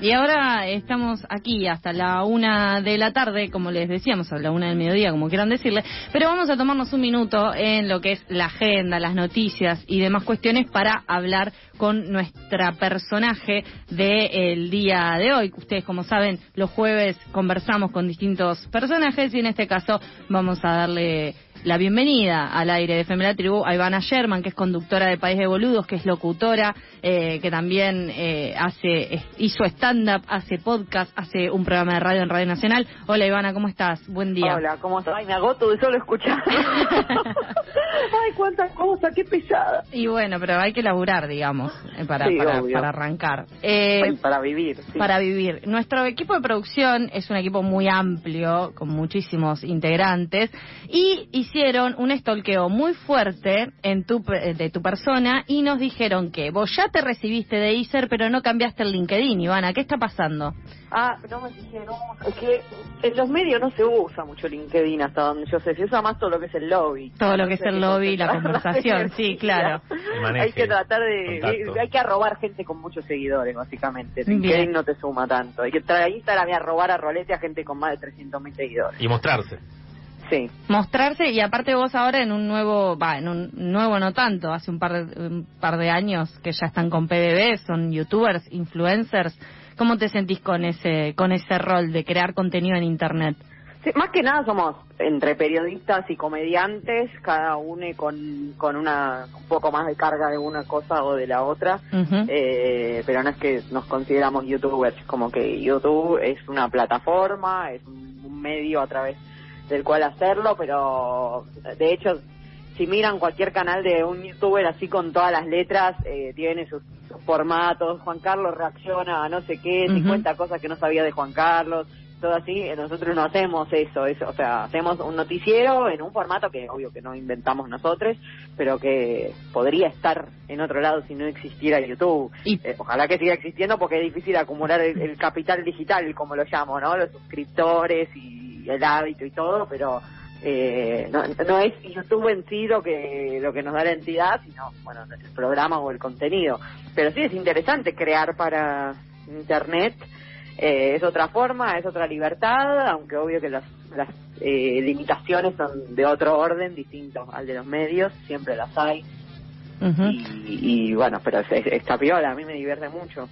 Y ahora estamos aquí hasta la una de la tarde, como les decíamos, a la una del mediodía, como quieran decirle, pero vamos a tomarnos un minuto en lo que es la agenda, las noticias y demás cuestiones para hablar con nuestra personaje del día de hoy. Ustedes, como saben, los jueves conversamos con distintos personajes y en este caso vamos a darle la bienvenida al aire de Femela Tribu a Ivana Sherman, que es conductora de País de Boludos, que es locutora, eh, que también eh, hace hizo stand-up, hace podcast, hace un programa de radio en Radio Nacional. Hola Ivana, ¿cómo estás? Buen día. Hola, ¿cómo estás? Ay, me agoto de solo escuchar. Ay, cuántas cosas, qué pesada. Y bueno, pero hay que laburar, digamos, eh, para, para, para, arrancar. para vivir. Para vivir. Nuestro equipo de producción es un equipo muy amplio, con muchísimos integrantes, y hicieron un estolqueo muy fuerte en tu, de tu persona y nos dijeron que vos ya te recibiste de ISER, pero no cambiaste el LinkedIn, Ivana. ¿Qué está pasando? Ah, no me dijeron. Es que en los medios no se usa mucho LinkedIn hasta donde yo sé. Se usa más todo lo que es el lobby. Todo lo que es el lobby, la conversación, sí, claro. hay que tratar de. Hay que arrobar gente con muchos seguidores, básicamente. LinkedIn no te suma tanto. Hay que entrar a Instagram y a robar a rolete a gente con más de 300.000 seguidores. Y mostrarse. Sí. Mostrarse y aparte vos ahora en un nuevo, va, en un nuevo no tanto, hace un par de, un par de años que ya están con PBB, son youtubers, influencers. ¿Cómo te sentís con ese con ese rol de crear contenido en internet? Sí, más que nada somos entre periodistas y comediantes, cada uno con, con una un poco más de carga de una cosa o de la otra, eh, pero no es que nos consideramos youtubers, como que YouTube es una plataforma, es un medio a través del cual hacerlo, pero de hecho, si miran cualquier canal de un youtuber así con todas las letras, eh, tiene sus, formatos, Juan Carlos reacciona a no sé qué, 50 cosas que no sabía de Juan Carlos, todo así, eh, nosotros no hacemos eso, eso, o sea, hacemos un noticiero en un formato que obvio que no inventamos nosotros, pero que podría estar en otro lado si no existiera YouTube. Y... Eh, ojalá que siga existiendo porque es difícil acumular el, el, capital digital, como lo llamo, ¿no? Los suscriptores y el hábito y todo, pero eh, no, no es YouTube en sí lo que, lo que nos da la entidad, sino bueno, el programa o el contenido. Pero sí es interesante crear para Internet. Eh, es otra forma, es otra libertad, aunque obvio que las, las eh, limitaciones son de otro orden, distinto al de los medios, siempre las hay. Y, bueno, pero es, esta piola, a mí me divierte mucho.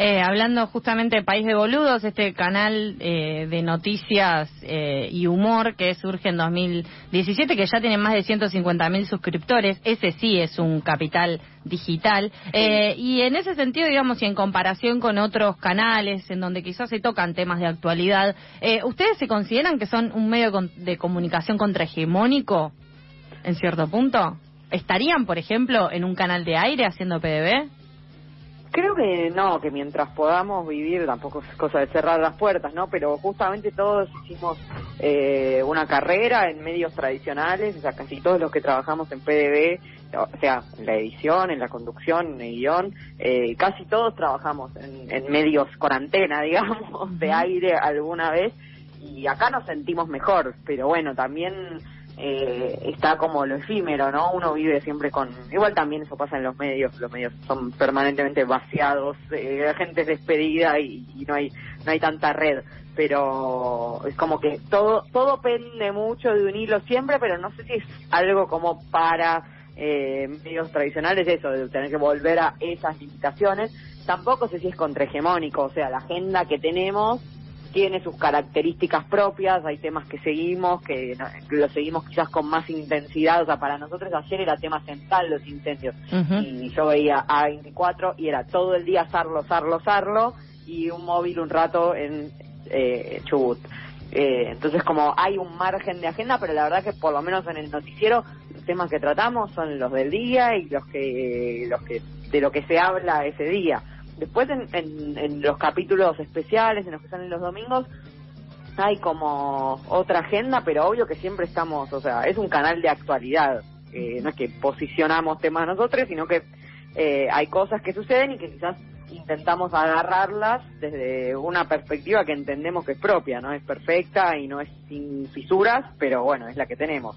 Eh, hablando justamente de País de Boludos, este canal eh, de noticias eh, y humor que surge en 2017, que ya tiene más de 150 mil suscriptores, ese sí es un capital digital. y en ese sentido, digamos, y en comparación con otros canales en donde quizás se tocan temas de actualidad, ¿ustedes se consideran que son un medio de comunicación contrahegemónico en cierto punto? ¿Estarían, por ejemplo, en un canal de aire haciendo PDB? Creo que no, que mientras podamos vivir, tampoco es cosa de cerrar las puertas, ¿no? Pero justamente todos hicimos eh, una carrera en medios tradicionales, o sea, casi todos los que trabajamos en PDB, o sea, en la edición, en la conducción, en el guion, eh, casi todos trabajamos en, en medios con antena, digamos, de aire alguna vez, y acá nos sentimos mejor, pero bueno, también eh, está como lo efímero, ¿no? Uno vive siempre con... Igual también eso pasa en los medios, los medios son permanentemente vaciados, eh, la gente es despedida y, no hay no hay tanta red, pero es como que todo todo pende mucho de un hilo siempre, pero no sé si es algo como para eh, medios tradicionales eso, de tener que volver a esas limitaciones. Tampoco sé si es contrahegemónico, o sea, la agenda que tenemos tiene sus características propias, hay temas que seguimos, que, lo seguimos quizás con más intensidad, o sea, para nosotros ayer era tema central los incendios, y yo veía A24 y era todo el día sarlo, sarlo, sarlo, y un móvil un rato en eh, Chubut. Eh, entonces como hay un margen de agenda, pero la verdad que por lo menos en el noticiero los temas que tratamos son los del día y los que, los que de lo que se habla ese día Después en, en, los capítulos especiales, en los que salen los domingos, hay como otra agenda, pero obvio que siempre estamos, o sea, es un canal de actualidad. Eh, no es que posicionamos temas nosotros, sino que eh, hay cosas que suceden y que quizás intentamos agarrarlas desde una perspectiva que entendemos que es propia, no es perfecta y no es sin fisuras, pero bueno, es la que tenemos.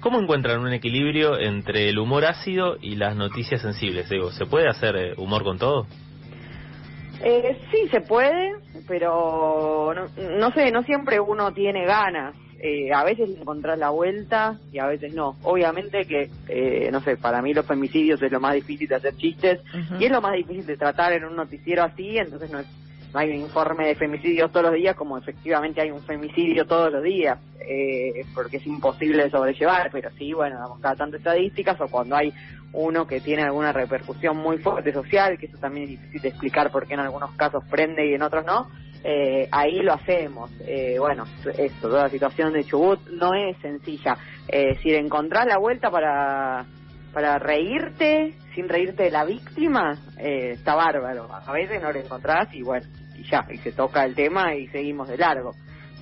¿Cómo encuentran un equilibrio entre el humor ácido y las noticias sensibles? Digo, ¿se puede hacer eh, humor con todo? Eh, sí, se puede, pero no, no sé, no siempre uno tiene ganas. Eh, a veces encontrás la vuelta y a veces no. Obviamente que, eh, no sé, para mí los femicidios es lo más difícil de hacer chistes y es lo más difícil de tratar en un noticiero así, entonces no, es, no hay un informe de femicidios todos los días como efectivamente hay un femicidio todos los días, eh, porque es imposible sobrellevar, pero sí, bueno, damos cada tanto estadísticas o cuando hay uno que tiene alguna repercusión muy fuerte social, que eso también es difícil de explicar por qué en algunos casos prende y en otros no, eh, ahí lo hacemos. Eh, bueno, esto, toda la situación de Chubut no es sencilla. Eh, si encontrás la vuelta para, para reírte, sin reírte de la víctima, eh, está bárbaro. A veces no lo encontrás y bueno, y ya, y se toca el tema y seguimos de largo.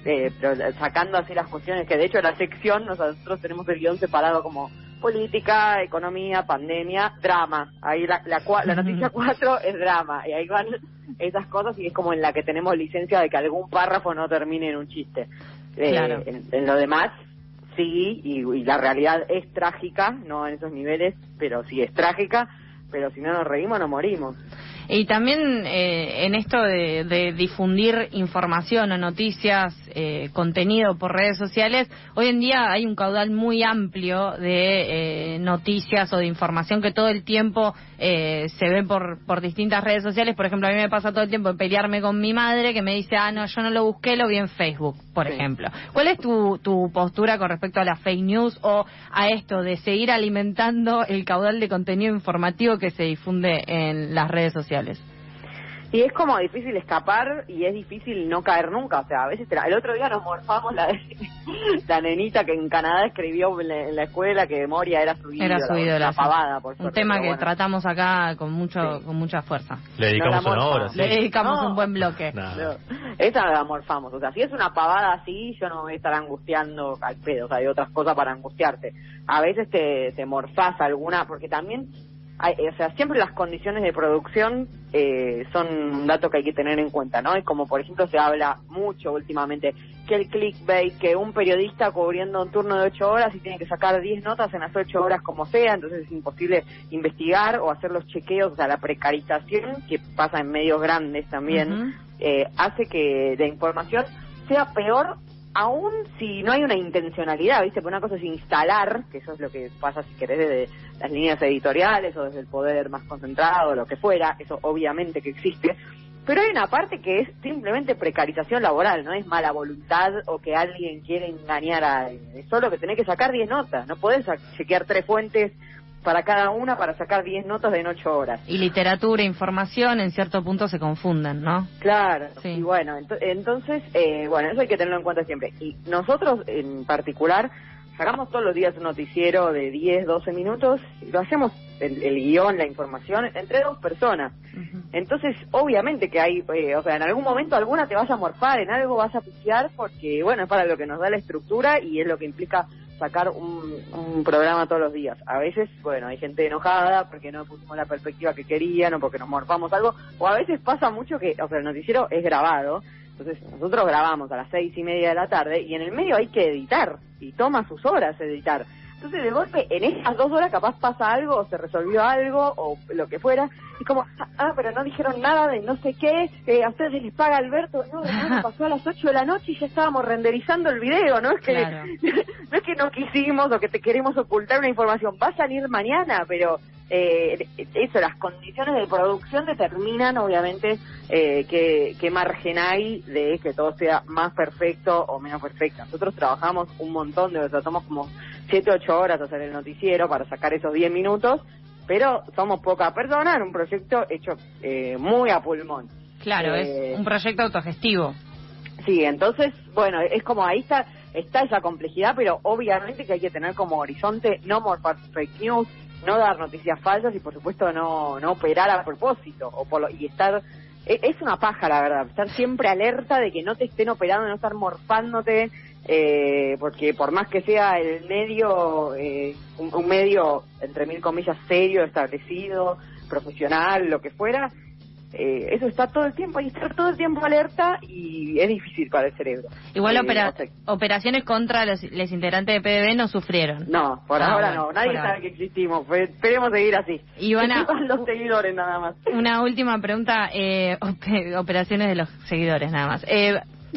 Eh, pero sacando así las cuestiones que de hecho la sección nosotros tenemos el guion separado como política, economía, pandemia, drama. Ahí la, la, la noticia 4 es drama. Y ahí van esas cosas y es como en la que tenemos licencia de que algún párrafo no termine en un chiste. Eh, Claro. en, en lo demás, sí, y, y la realidad es trágica, no en esos niveles, pero sí es trágica. Pero si no nos reímos, nos morimos. Y también eh, en esto de, de difundir información o noticias, eh, contenido por redes sociales, hoy en día hay un caudal muy amplio de eh, noticias o de información que todo el tiempo eh, se ve por, por distintas redes sociales. Por ejemplo, a mí me pasa todo el tiempo pelearme con mi madre que me dice, ah, no, yo no lo busqué, lo vi en Facebook, por Sí. ejemplo. ¿Cuál es tu, tu postura con respecto a las fake news o a esto de seguir alimentando el caudal de contenido informativo que se difunde en las redes sociales? Y es como difícil escapar y es difícil no caer nunca. O sea, a veces la- el otro día nos morfamos la, la nenita que en Canadá escribió en la, en la escuela que Moria era su ídolo. Era su ídolo, Una sí. pavada, por Un suerte, tema pero que bueno. tratamos acá con mucho Sí. con mucha fuerza. Le dedicamos No la una morfa. hora, sí. Le dedicamos No. un buen bloque. Nah. No, esa la morfamos. O sea, si es una pavada así, yo no me voy a estar angustiando al pedo. O sea, hay otras cosas para angustiarte. A veces te, te morfás alguna, porque también, hay, o sea, siempre las condiciones de producción eh, son un dato que hay que tener en cuenta, ¿no? Y como por ejemplo se habla mucho últimamente que el clickbait, que un periodista cubriendo un turno de ocho horas y tiene que sacar 10 notas en las ocho horas como sea, entonces es imposible investigar o hacer los chequeos, o sea, la precarización que pasa en medios grandes también eh, hace que la información sea peor aún si no hay una intencionalidad, ¿viste? Porque una cosa es instalar, que eso es lo que pasa si querés desde las líneas editoriales o desde el poder más concentrado, lo que fuera, eso obviamente que existe, pero hay una parte que es simplemente precarización laboral, no es mala voluntad o que alguien quiere engañar a alguien, es solo que tenés que sacar 10 notas, no podés chequear tres fuentes para cada una para sacar 10 notas en 8 horas. Y literatura e información en cierto punto se confunden, ¿no? Claro, Sí. y bueno, ento- entonces, eh, bueno, eso hay que tenerlo en cuenta siempre. Y nosotros en particular sacamos todos los días un noticiero de 10, 12 minutos y lo hacemos el, el guion, la información, entre dos personas. Entonces, obviamente que hay, eh, o sea, en algún momento alguna te vas a morfar, en algo vas a pifiar porque, bueno, es para lo que nos da la estructura y es lo que implica sacar un, un programa todos los días. A veces, bueno, hay gente enojada porque no pusimos la perspectiva que querían o porque nos morfamos algo, o a veces pasa mucho que, o sea, el noticiero es grabado, entonces nosotros grabamos a las seis y media de la tarde y en el medio hay que editar y toma sus horas editar. Entonces, de golpe, en esas dos horas capaz pasa algo, o se resolvió algo, o lo que fuera, y como, ah, pero no dijeron nada de no sé qué, eh, a ustedes les paga Alberto, no, no, pasó a las 8 de la noche y ya estábamos renderizando el video, no es que Claro. no es que no quisimos o que te queremos ocultar una información, va a salir mañana, pero eh, eso, las condiciones de producción determinan obviamente eh, qué, qué margen hay de que todo sea más perfecto o menos perfecto. Nosotros trabajamos un montón, de tratamos como 7, 8 horas hacer el noticiero para sacar esos 10 minutos, pero somos pocas personas en un proyecto hecho eh, muy a pulmón. Claro, Eh, es un proyecto autogestivo. Sí, entonces, bueno, es como ahí está, está esa complejidad, pero obviamente que hay que tener como horizonte no morfar fake news, no dar noticias falsas y por supuesto no, no operar a propósito o por lo- y estar e- es una paja la verdad, estar siempre alerta de que no te estén operando, no estar morfándote, eh, porque por más que sea el medio, eh, un, un medio entre mil comillas serio, establecido, profesional, lo que fuera, eh, eso está todo el tiempo, hay que estar todo el tiempo alerta y es difícil para el cerebro. Igual Eh, opera- operaciones contra los, los integrantes de PDB no sufrieron. No, por Ah, ahora bueno, no, nadie sabe ahora. que existimos, pues, esperemos seguir así. Ivana, Que sepan los seguidores nada más. Una última pregunta, eh, op- operaciones de los seguidores nada más.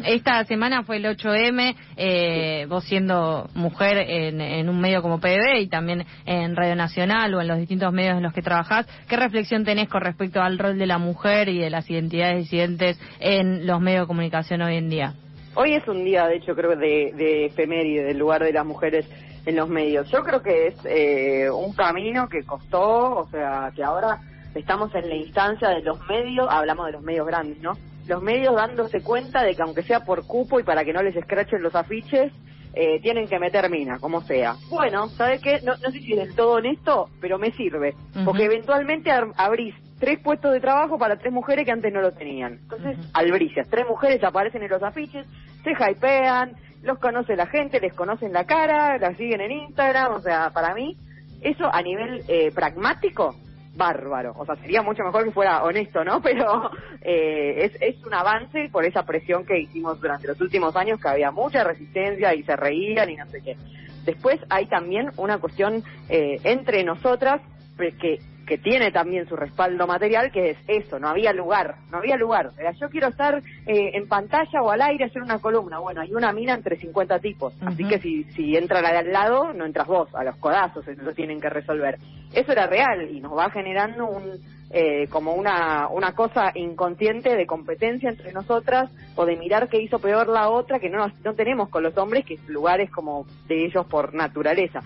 Esta semana fue el 8M, eh, vos siendo mujer en, en un medio como PDB y también en Radio Nacional o en los distintos medios en los que trabajás, ¿qué reflexión tenés con respecto al rol de la mujer y de las identidades disidentes en los medios de comunicación hoy en día? Hoy es un día, de hecho, creo de, de efeméride del lugar de las mujeres en los medios. Yo creo que es eh, un camino que costó, o sea, que ahora estamos en la instancia de los medios, hablamos de los medios grandes, ¿no? Los medios dándose cuenta de que aunque sea por cupo y para que no les escrachen los afiches, eh, tienen que meter mina, como sea. Bueno, ¿sabes qué? No, no sé si es del todo honesto, pero me sirve. Porque eventualmente abrís tres puestos de trabajo para tres mujeres que antes no lo tenían. Entonces, Ujú. albricias, tres mujeres aparecen en los afiches, se hypean, los conoce la gente, les conocen la cara, las siguen en Instagram, o sea, para mí, eso a nivel eh, pragmático, bárbaro. O sea, sería mucho mejor que fuera honesto, ¿no? Pero eh, es, es un avance por esa presión que hicimos durante los últimos años, que había mucha resistencia y se reían y no sé qué. Después hay también una cuestión eh, entre nosotras que, que tiene también su respaldo material, que es eso, no había lugar, no había lugar. Era, yo quiero estar eh, en pantalla o al aire, hacer una columna. Bueno, hay una mina entre 50 tipos, así que si, si entra la de al lado, no entras vos, a los codazos, eso lo tienen que resolver. Eso era real y nos va generando un eh, como una, una cosa inconsciente de competencia entre nosotras o de mirar qué hizo peor la otra que no, nos- no tenemos con los hombres, que es lugares como de ellos por naturaleza.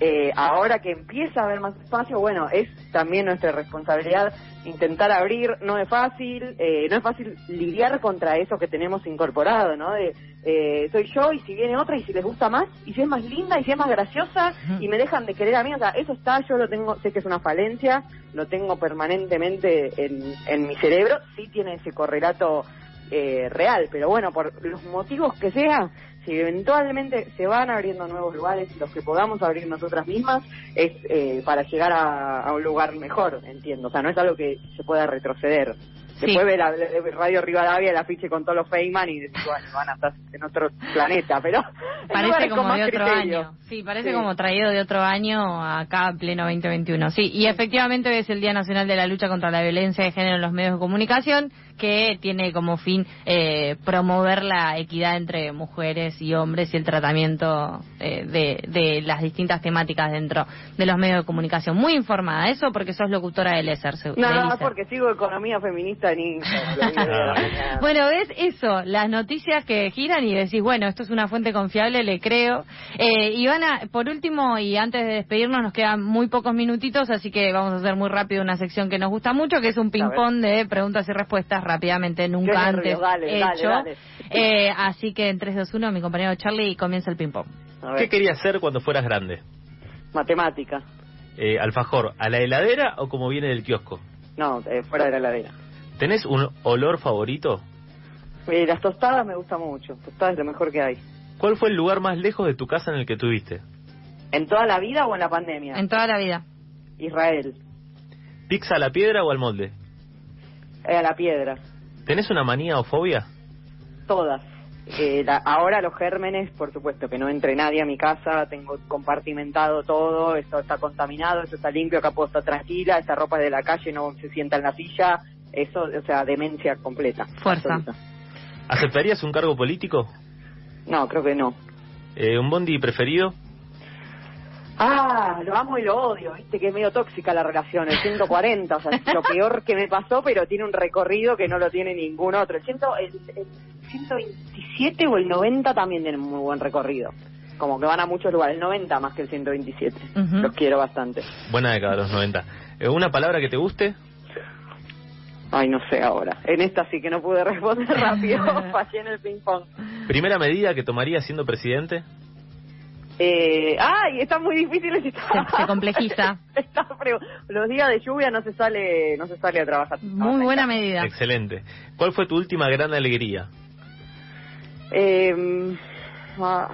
Eh, ahora que empieza a haber más espacio, bueno, es también nuestra responsabilidad intentar abrir, no es fácil, eh, no es fácil lidiar contra eso que tenemos incorporado, ¿no? De, eh, soy yo y si viene otra y si les gusta más, y si es más linda y si es más graciosa y me dejan de querer a mí, o sea, eso está, yo lo tengo, sé que es una falencia, lo tengo permanentemente en, en mi cerebro, sí tiene ese correlato eh, real, pero bueno, por los motivos que sea, si eventualmente se van abriendo nuevos lugares, los que podamos abrir nosotras mismas, es eh, para llegar a, a un lugar mejor, entiendo. O sea, no es algo que se pueda retroceder. Sí. Después ve la, la- Radio Rivadavia el afiche con todos los Feynman y decís, bueno, van a estar en otro planeta, pero Parece como de otro criterio. año. Sí, parece Sí. como traído de otro año acá, pleno 2021. Sí, y efectivamente hoy es el Día Nacional de la Lucha contra la Violencia de Género en los medios de comunicación, que tiene como fin eh, promover la equidad entre mujeres y hombres y el tratamiento eh, de, de las distintas temáticas dentro de los medios de comunicación. Muy informada, eso porque sos locutora del ESER. se- No, no, porque sigo economía feminista en Instagram. Bueno, ves eso, las noticias que giran y decís, bueno, esto es una fuente confiable, le creo. Eh, Ivana, por último, y antes de despedirnos, nos quedan muy pocos minutitos, así que vamos a hacer muy rápido una sección que nos gusta mucho, que es un ping-pong de preguntas y respuestas rápidamente, nunca antes dale, dale, hecho. dale. Eh, así que en 3, 2, 1, mi compañero Charlie comienza el ping-pong. ¿Qué querías ser cuando fueras grande? matemática. Eh, alfajor, ¿a la heladera o como viene del kiosco? No, eh, fuera de la heladera. ¿Tenés un olor favorito? Eh, las tostadas me gustan mucho. Tostadas es lo mejor que hay. ¿Cuál fue el lugar más lejos de tu casa en el que tuviste? ¿En toda la vida o en la pandemia? En toda la vida. Israel. ¿Pizza a la piedra o al molde? Eh, a la piedra. ¿Tenés una manía o fobia? Todas. Eh, la- ahora los gérmenes, por supuesto, que no entre nadie a mi casa, tengo compartimentado todo, esto está contaminado, esto está limpio, acá puedo estar tranquila, esta ropa es de la calle, no se sienta en la silla, eso, o sea, demencia completa. Fuerza. absoluta. ¿Aceptarías un cargo político? No, creo que no. Eh, ¿Un bondi preferido? Ah, lo amo y lo odio, viste que es medio tóxica la relación, el 140, o sea, es lo peor que me pasó, pero tiene un recorrido que no lo tiene ningún otro. El, ciento, el, el 127 o el 90 también tienen muy buen recorrido, como que van a muchos lugares, el 90 más que el 127, Ujú. los quiero bastante. Buena década, los 90. Eh, ¿Una palabra que te guste? Ay, no sé ahora, en esta sí que no pude responder rápido, fallé en el ping pong. ¿Primera medida que tomarías siendo presidente? Eh, ay, está muy difícil y está- Se- se complejiza. Está los días de lluvia no se sale, no se sale a trabajar. Muy buena medida. Excelente. ¿Cuál fue tu última gran alegría? Eh, ah,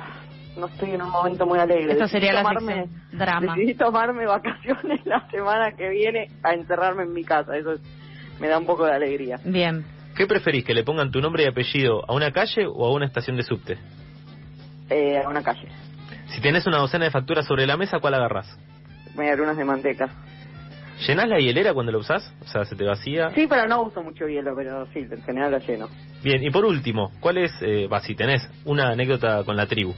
no estoy en un momento muy alegre. Esto Decidí sería la tomarme- sección drama. Decidí tomarme vacaciones la semana que viene a encerrarme en mi casa. Eso es me da un poco de alegría. Bien. ¿Qué preferís, que le pongan tu nombre y apellido a una calle o a una estación de subte? Eh, a una calle. Si tenés una docena de facturas sobre la mesa, ¿cuál agarrás? Medialunas de manteca. ¿Llenás la hielera cuando la usás? O sea, ¿se te vacía? Sí, pero no uso mucho hielo, pero sí, en general la lleno. Bien, y por último, ¿cuál es, eh, va, si tenés una anécdota con la tribu?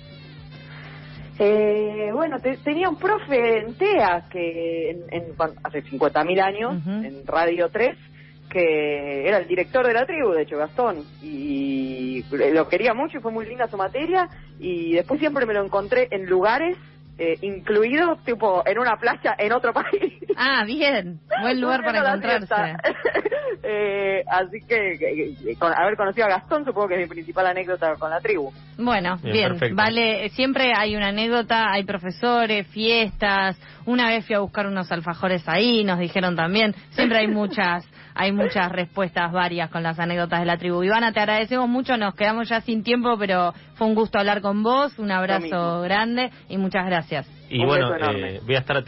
Eh, bueno, te- tenía un profe en TEA que en, en- hace 50.000 años, en Radio 3, que era el director de la tribu, de hecho, Gastón, y lo quería mucho y fue muy linda su materia, y después siempre me lo encontré en lugares, eh, incluido tipo en una playa en otro país. Ah, bien. Buen lugar para encontrarse. Eh, así que, que- que con haber conocido a Gastón supongo que es mi principal anécdota con la tribu. Bueno, Bien, bien, perfecto. vale, siempre hay una anécdota, hay profesores, fiestas, una vez fui a buscar unos alfajores ahí, nos dijeron también, siempre hay muchas, hay muchas respuestas varias con las anécdotas de la tribu. Ivana, te agradecemos mucho, nos quedamos ya sin tiempo, pero fue un gusto hablar con vos, un abrazo grande y muchas gracias. Y Un bueno, eh, voy a estar atento.